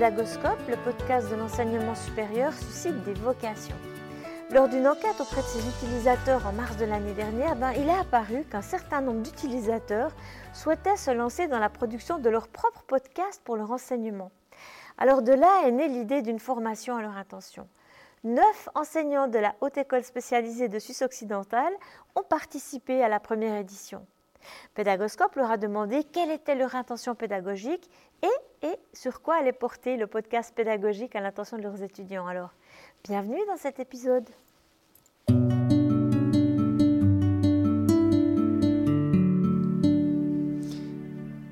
Pédagoscope, le podcast de l'enseignement supérieur, suscite des vocations. Lors d'une enquête auprès de ses utilisateurs en mars de l'année dernière, ben, il est apparu qu'un certain nombre d'utilisateurs souhaitaient se lancer dans la production de leur propre podcast pour leur enseignement. Alors de là est née l'idée d'une formation à leur intention. Neuf enseignants de la Haute École spécialisée de Suisse occidentale ont participé à la première édition. Pédagoscope leur a demandé quelle était leur intention pédagogique et, sur quoi allait porter le podcast pédagogique à l'intention de leurs étudiants. Alors, bienvenue dans cet épisode.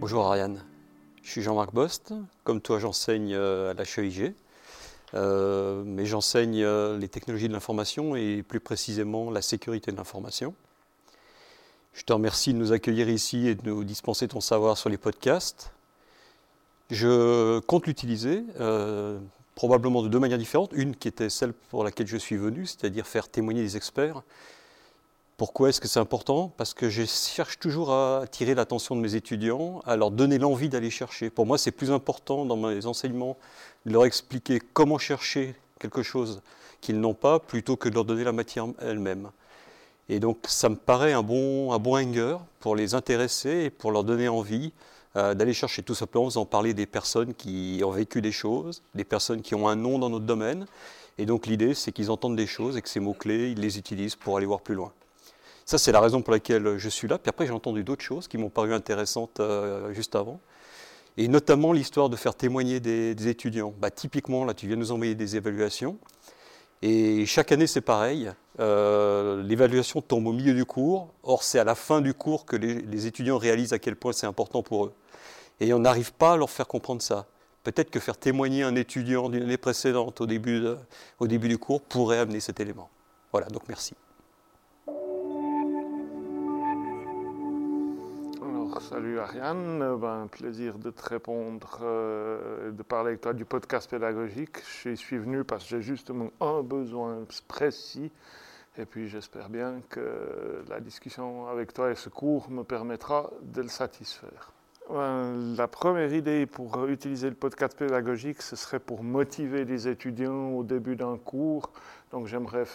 Bonjour Ariane, je suis Jean-Marc Bost. Comme toi, j'enseigne euh, à la HEIG, euh, mais j'enseigne euh, les technologies de l'information et plus précisément la sécurité de l'information. Je te remercie de nous accueillir ici et de nous dispenser ton savoir sur les podcasts. Je compte l'utiliser, euh, probablement de deux manières différentes. Une qui était celle pour laquelle je suis venu, c'est-à-dire faire témoigner des experts. Pourquoi est-ce que c'est important? Parce que je cherche toujours à attirer l'attention de mes étudiants, à leur donner l'envie d'aller chercher. Pour moi, c'est plus important dans mes enseignements de leur expliquer comment chercher quelque chose qu'ils n'ont pas, plutôt que de leur donner la matière elle-même. Et donc, ça me paraît un bon, un bon hanger pour les intéresser et pour leur donner envie euh, d'aller chercher tout simplement en faisant parler des personnes qui ont vécu des choses, des personnes qui ont un nom dans notre domaine. Et donc, l'idée, c'est qu'ils entendent des choses et que ces mots-clés, ils les utilisent pour aller voir plus loin. Ça, c'est la raison pour laquelle je suis là. Puis après, j'ai entendu d'autres choses qui m'ont paru intéressantes euh, juste avant. Et notamment l'histoire de faire témoigner des, des étudiants. Bah, typiquement, là, tu viens nous envoyer des évaluations. Et chaque année, c'est pareil. Euh, L'évaluation tombe au milieu du cours. Or, c'est à la fin du cours que les, étudiants réalisent à quel point c'est important pour eux. Et on n'arrive pas à leur faire comprendre ça. Peut-être que faire témoigner un étudiant d'une année précédente au début du cours pourrait amener cet élément. Voilà, donc merci. Alors, salut Ariane, ben, plaisir de te répondre, euh, de parler avec toi du podcast pédagogique. Je suis venu parce que j'ai justement un besoin précis et puis j'espère bien que la discussion avec toi et ce cours me permettra de le satisfaire. Ben, la première idée pour utiliser le podcast pédagogique, ce serait pour motiver les étudiants au début d'un cours. Donc j'aimerais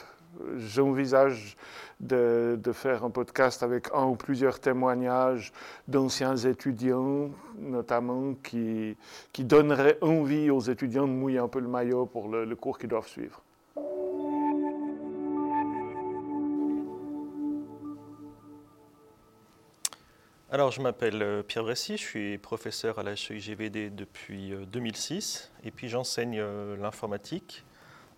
j'envisage de, faire un podcast avec un ou plusieurs témoignages d'anciens étudiants, notamment, qui, qui donneraient envie aux étudiants de mouiller un peu le maillot pour le, le cours qu'ils doivent suivre. Alors, je m'appelle Pierre Bressy, je suis professeur à la HEIGVD depuis 2006 et puis j'enseigne l'informatique,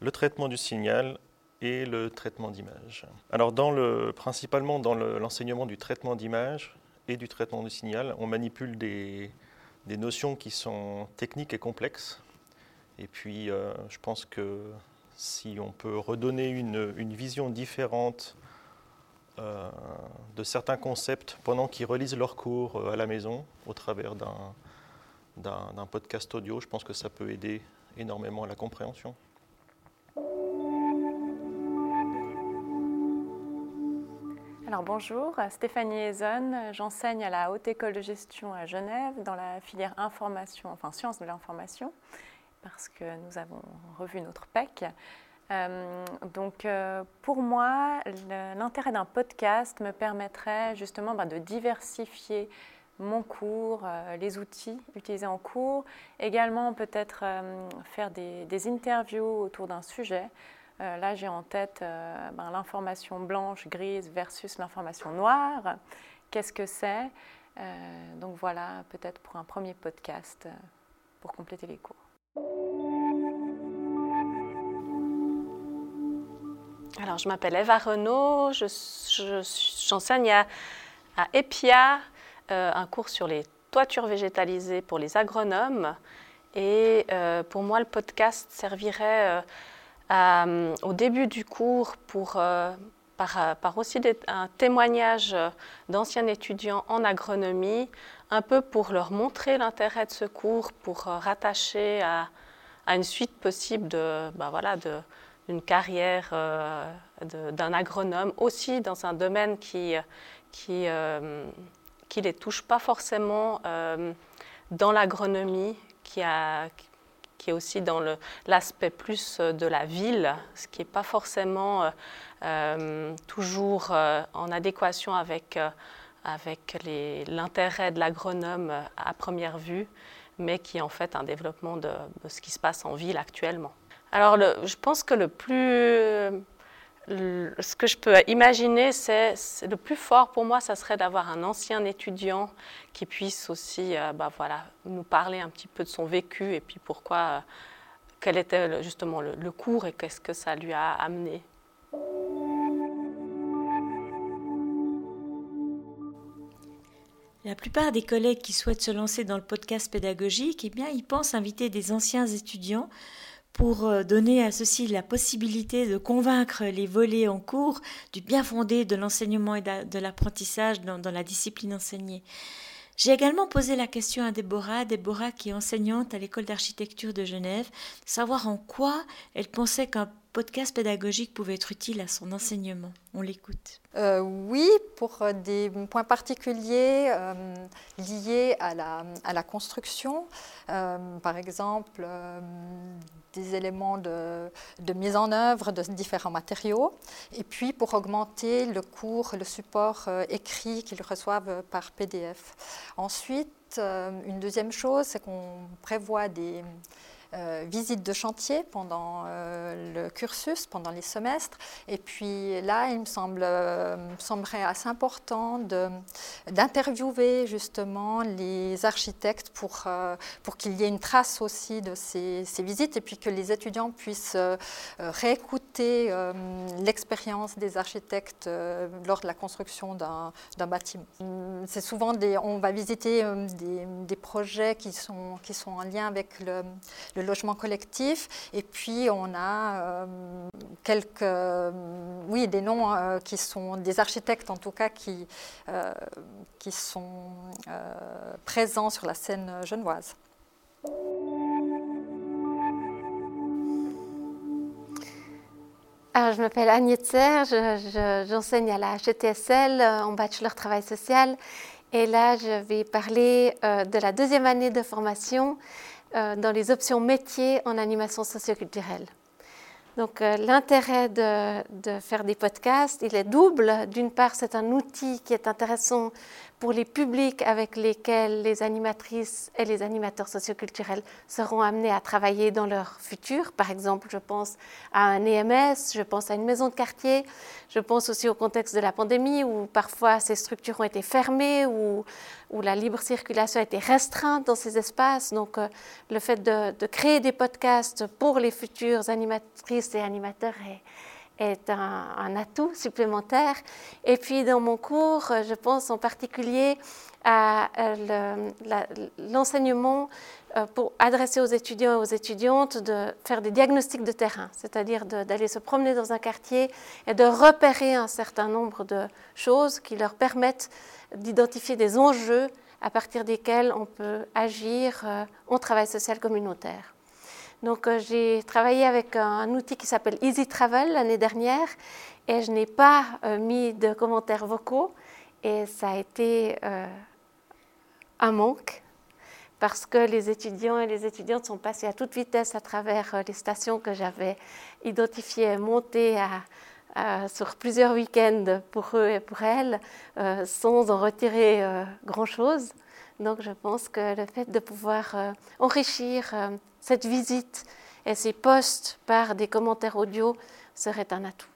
le traitement du signal et le traitement d'image. Alors, principalement dans l'enseignement le, du traitement d'image et du traitement du signal, on manipule des, notions qui sont techniques et complexes. Et puis, euh, je pense que si on peut redonner une, une vision différente euh, de certains concepts pendant qu'ils relisent leurs cours euh, à la maison au travers d'un podcast audio, je pense que ça peut aider énormément à la compréhension. Alors bonjour, Stéphanie Ezon, j'enseigne à la Haute École de Gestion à Genève dans la filière information, enfin sciences de l'information, parce que nous avons revu notre PEC. Euh, donc euh, pour moi, l'intérêt d'un podcast me permettrait justement ben, de diversifier mon cours, euh, les outils utilisés en cours, également peut-être faire des, interviews autour d'un sujet. Euh, là, j'ai en tête ben, l'information blanche, grise versus l'information noire. Qu'est-ce que c'est? Donc voilà, peut-être pour un premier podcast pour compléter les cours. Alors, je m'appelle Eva Renaud, j'enseigne je, à, à, EPIA euh, un cours sur les toitures végétalisées pour les agronomes. Et euh, pour moi, le podcast servirait euh, au début du cours pour, euh, par, par, aussi un témoignage d'anciens étudiants en agronomie, un peu pour leur montrer l'intérêt de ce cours, pour rattacher à, à, une suite possible de, ben voilà, de, d'une carrière euh, d'un agronome, aussi dans un domaine qui, qui, euh, qui les touche pas forcément euh, dans l'agronomie, qui, a, est aussi dans l'aspect plus de la ville, ce qui n'est pas forcément toujours en adéquation avec, avec l'intérêt de l'agronome à première vue, mais qui est en fait un développement de, ce qui se passe en ville actuellement. Alors je pense que le plus ce que je peux imaginer, c'est le plus fort pour moi, ça serait d'avoir un ancien étudiant qui puisse aussi euh, bah, voilà, nous parler un petit peu de son vécu et puis pourquoi, euh, quel était justement le, le cours et qu'est-ce que ça lui a amené. La plupart des collègues qui souhaitent se lancer dans le podcast pédagogique, eh bien, ils pensent inviter des anciens étudiants pour euh, donner à ceux-ci la possibilité de convaincre les volets en cours du bien fondé de l'enseignement et de l'apprentissage dans, la discipline enseignée. J'ai également posé la question à Déborah, Déborah qui est enseignante à l'école d'architecture de Genève, savoir en quoi elle pensait qu'un podcast pédagogique pouvait être utile à son enseignement. On l'écoute. Euh, oui, pour euh, des points particuliers euh, liés à la, à la construction, par exemple des éléments de, de, mise en œuvre de différents matériaux, et puis pour augmenter le cours, le support écrit qu'ils reçoivent par PDF. Ensuite, une deuxième chose, c'est qu'on prévoit des euh, visite de chantier pendant euh, le cursus, pendant les semestres. Et puis là, il me semble, euh, semblerait assez important d'interviewer justement les architectes pour, pour qu'il y ait une trace aussi de ces, visites et puis que les étudiants puissent réécouter l'expérience des architectes lors de la construction d'un bâtiment. C'est souvent des, on va visiter des, des, projets qui sont, qui sont en lien avec le, le logement collectif. Et puis, on a euh, quelques, euh, oui, des noms euh, qui sont des architectes, en tout cas, qui, qui sont présents sur la scène genevoise. Alors, je m'appelle Agnès Serge, j'enseigne à la HTSL en bachelor travail social. Et là, je vais parler de la deuxième année de formation dans les options métiers en animation socioculturelle. Donc euh, l'intérêt de, de, faire des podcasts, il est double. D'une part, c'est un outil qui est intéressant pour les publics avec lesquels les animatrices et les animateurs socioculturels seront amenés à travailler dans leur futur. Par exemple, je pense à un EMS, je pense à une maison de quartier, je pense aussi au contexte de la pandémie où parfois ces structures ont été fermées, où, où la libre circulation a été restreinte dans ces espaces. Donc euh, le fait de, de, créer des podcasts pour les futures animatrices et animateurs est est un, atout supplémentaire. Et puis dans mon cours, je pense en particulier à l'enseignement euh, pour adresser aux étudiants et aux étudiantes de faire des diagnostics de terrain, c'est-à-dire d'aller se promener dans un quartier et de repérer un certain nombre de choses qui leur permettent d'identifier des enjeux à partir desquels on peut agir euh, en travail social communautaire. Donc euh, j'ai travaillé avec un, outil qui s'appelle Easy Travel l'année dernière et je n'ai pas euh, mis de commentaires vocaux et ça a été euh, un manque parce que les étudiants et les étudiantes sont passés à toute vitesse à travers les stations que j'avais identifiées montées sur plusieurs week-ends pour eux et pour elles, sans en retirer grand-chose. Donc je pense que le fait de pouvoir enrichir cette visite et ces posts par des commentaires audio serait un atout.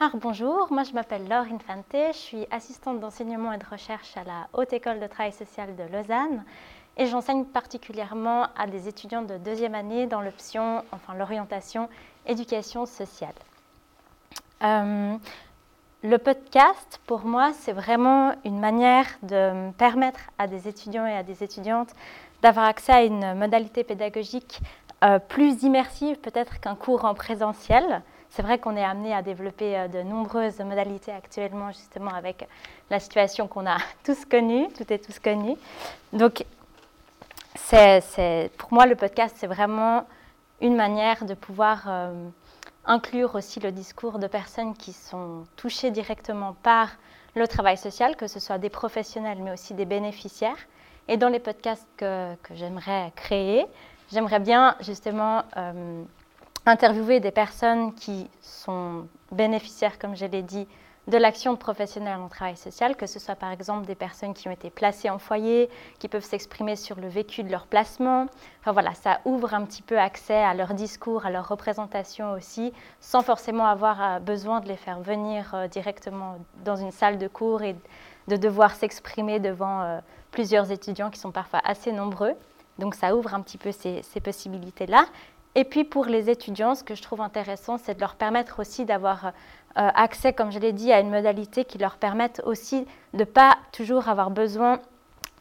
Alors bonjour, moi je m'appelle Laure Infante, je suis assistante d'enseignement et de recherche à la Haute École de Travail Social de Lausanne et j'enseigne particulièrement à des étudiants de deuxième année dans l'option, enfin l'orientation éducation sociale. Euh, le podcast, pour moi, c'est vraiment une manière de permettre à des étudiants et à des étudiantes d'avoir accès à une modalité pédagogique euh, plus immersive peut-être qu'un cours en présentiel. C'est vrai qu'on est amené à développer euh, de nombreuses modalités actuellement, justement avec la situation qu'on a tous connue, tout est tous connu. Donc, c'est, pour moi, le podcast, c'est vraiment une manière de pouvoir euh, inclure aussi le discours de personnes qui sont touchées directement par le travail social, que ce soit des professionnels mais aussi des bénéficiaires. Et dans les podcasts que, que j'aimerais créer, j'aimerais bien justement euh, interviewer des personnes qui sont bénéficiaires, comme je l'ai dit, de l'action professionnelle en travail social, que ce soit par exemple des personnes qui ont été placées en foyer, qui peuvent s'exprimer sur le vécu de leur placement. Enfin voilà, ça ouvre un petit peu accès à leur discours, à leur représentation aussi, sans forcément avoir euh, besoin de les faire venir euh, directement dans une salle de cours et de devoir s'exprimer devant euh, plusieurs étudiants qui sont parfois assez nombreux. Donc ça ouvre un petit peu ces, ces possibilités-là. Et puis pour les étudiants, ce que je trouve intéressant, c'est de leur permettre aussi d'avoir euh, accès, comme je l'ai dit, à une modalité qui leur permette aussi de ne pas toujours avoir besoin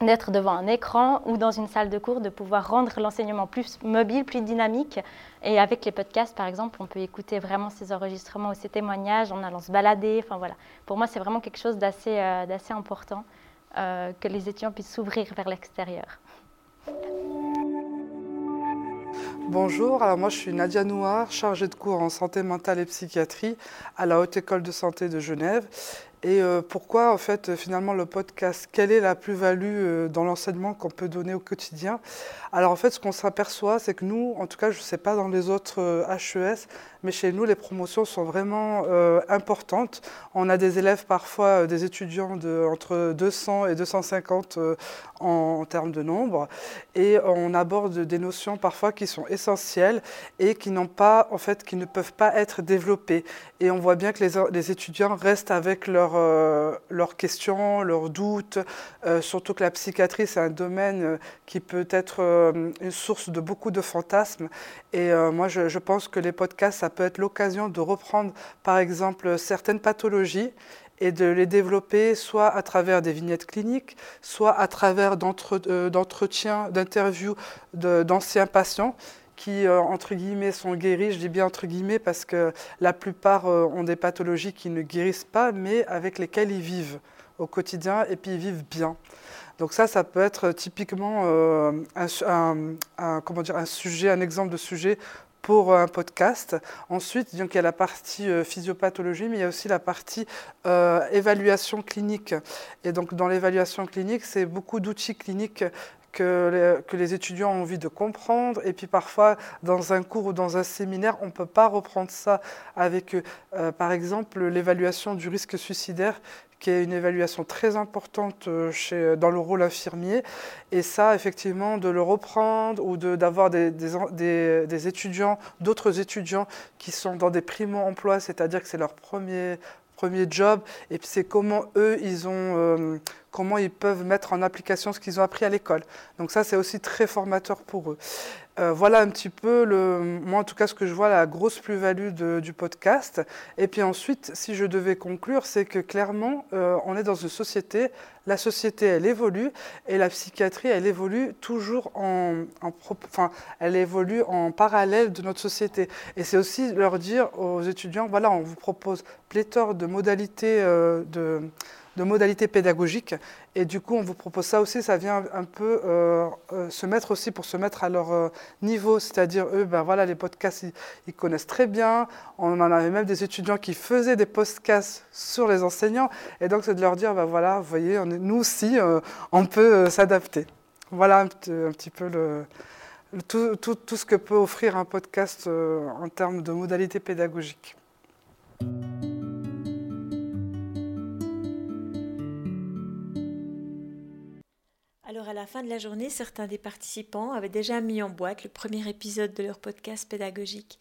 d'être devant un écran ou dans une salle de cours, de pouvoir rendre l'enseignement plus mobile, plus dynamique. Et avec les podcasts, par exemple, on peut écouter vraiment ces enregistrements ou ces témoignages en allant se balader. Enfin voilà, pour moi, c'est vraiment quelque chose d'assez euh, important euh, que les étudiants puissent s'ouvrir vers l'extérieur. Bonjour, alors moi je suis Nadia Nouar, chargée de cours en santé mentale et psychiatrie à la Haute École de Santé de Genève. Et euh, pourquoi en fait finalement le podcast Quelle est la plus-value euh, dans l'enseignement qu'on peut donner au quotidien? Alors en fait ce qu'on s'aperçoit c'est que nous, en tout cas je ne sais pas dans les autres HES, euh, mais chez nous les promotions sont vraiment importantes. On a des élèves parfois, des étudiants de entre 200 et 250 en, termes de nombre, et on aborde des notions parfois qui sont essentielles et qui n'ont pas en fait qui ne peuvent pas être développées. Et on voit bien que les étudiants restent avec leur euh, leurs, questions, leurs doutes, euh, surtout que la psychiatrie, c'est un domaine euh, qui peut être une source de beaucoup de fantasmes. Et moi, je, je, pense que les podcasts, ça peut être l'occasion de reprendre, par exemple, certaines pathologies et de les développer soit à travers des vignettes cliniques, soit à travers d'entretiens, d'interviews d'anciens patients qui, euh, entre guillemets, sont guéris. Je dis bien entre guillemets parce que la plupart euh, ont des pathologies qui ne guérissent pas, mais avec lesquelles ils vivent au quotidien et puis ils vivent bien. Donc ça, ça peut être typiquement euh, un, comment dire, un sujet, un exemple de sujet pour un podcast. Ensuite, donc, il y a la partie physiopathologie, mais il y a aussi la partie évaluation clinique. Et donc, dans l'évaluation clinique, c'est beaucoup d'outils cliniques que les, étudiants ont envie de comprendre. Et puis parfois, dans un cours ou dans un séminaire, on ne peut pas reprendre ça avec. Euh, par exemple, l'évaluation du risque suicidaire, qui est une évaluation très importante euh, chez, dans le rôle infirmier. Et ça, effectivement, de le reprendre ou d'avoir des, des, des, étudiants, d'autres étudiants qui sont dans des primo-emplois, c'est-à-dire que c'est leur premier, premier job, et puis c'est comment eux, ils ont... Euh, comment ils peuvent mettre en application ce qu'ils ont appris à l'école. Donc ça, c'est aussi très formateur pour eux. Euh, voilà un petit peu, le, moi en tout cas, ce que je vois, la grosse plus-value du podcast. Et puis ensuite, si je devais conclure, c'est que clairement, euh, on est dans une société, la société, elle évolue, et la psychiatrie, elle évolue toujours en, enfin, elle évolue en parallèle de notre société. Et c'est aussi leur dire aux étudiants, voilà, on vous propose pléthore de modalités euh, de de modalités pédagogiques. Et du coup, on vous propose ça aussi, ça vient un peu euh, euh, se mettre aussi pour se mettre à leur euh, niveau, c'est-à-dire eux, ben voilà, les podcasts, ils, connaissent très bien. On en avait même des étudiants qui faisaient des podcasts sur les enseignants. Et donc, c'est de leur dire, ben voilà, vous voyez, nous aussi, on peut s'adapter. Voilà un, petit peu tout, tout, ce que peut offrir un podcast en termes de modalités pédagogiques. La fin de la journée, certains des participants avaient déjà mis en boîte le premier épisode de leur podcast pédagogique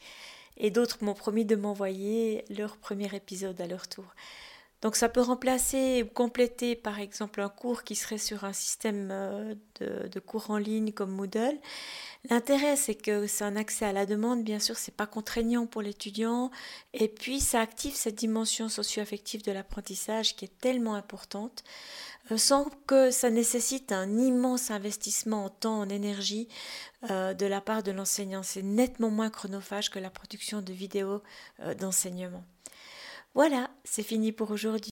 et d'autres m'ont promis de m'envoyer leur premier épisode à leur tour. Donc ça peut remplacer ou compléter par exemple un cours qui serait sur un système euh, de, cours en ligne comme Moodle. L'intérêt c'est que c'est un accès à la demande, bien sûr c'est pas contraignant pour l'étudiant et puis ça active cette dimension socio-affective de l'apprentissage qui est tellement importante. Euh, sans que ça nécessite un immense investissement en temps, en énergie euh, de la part de l'enseignant. C'est nettement moins chronophage que la production de vidéos d'enseignement. Voilà, c'est fini pour aujourd'hui.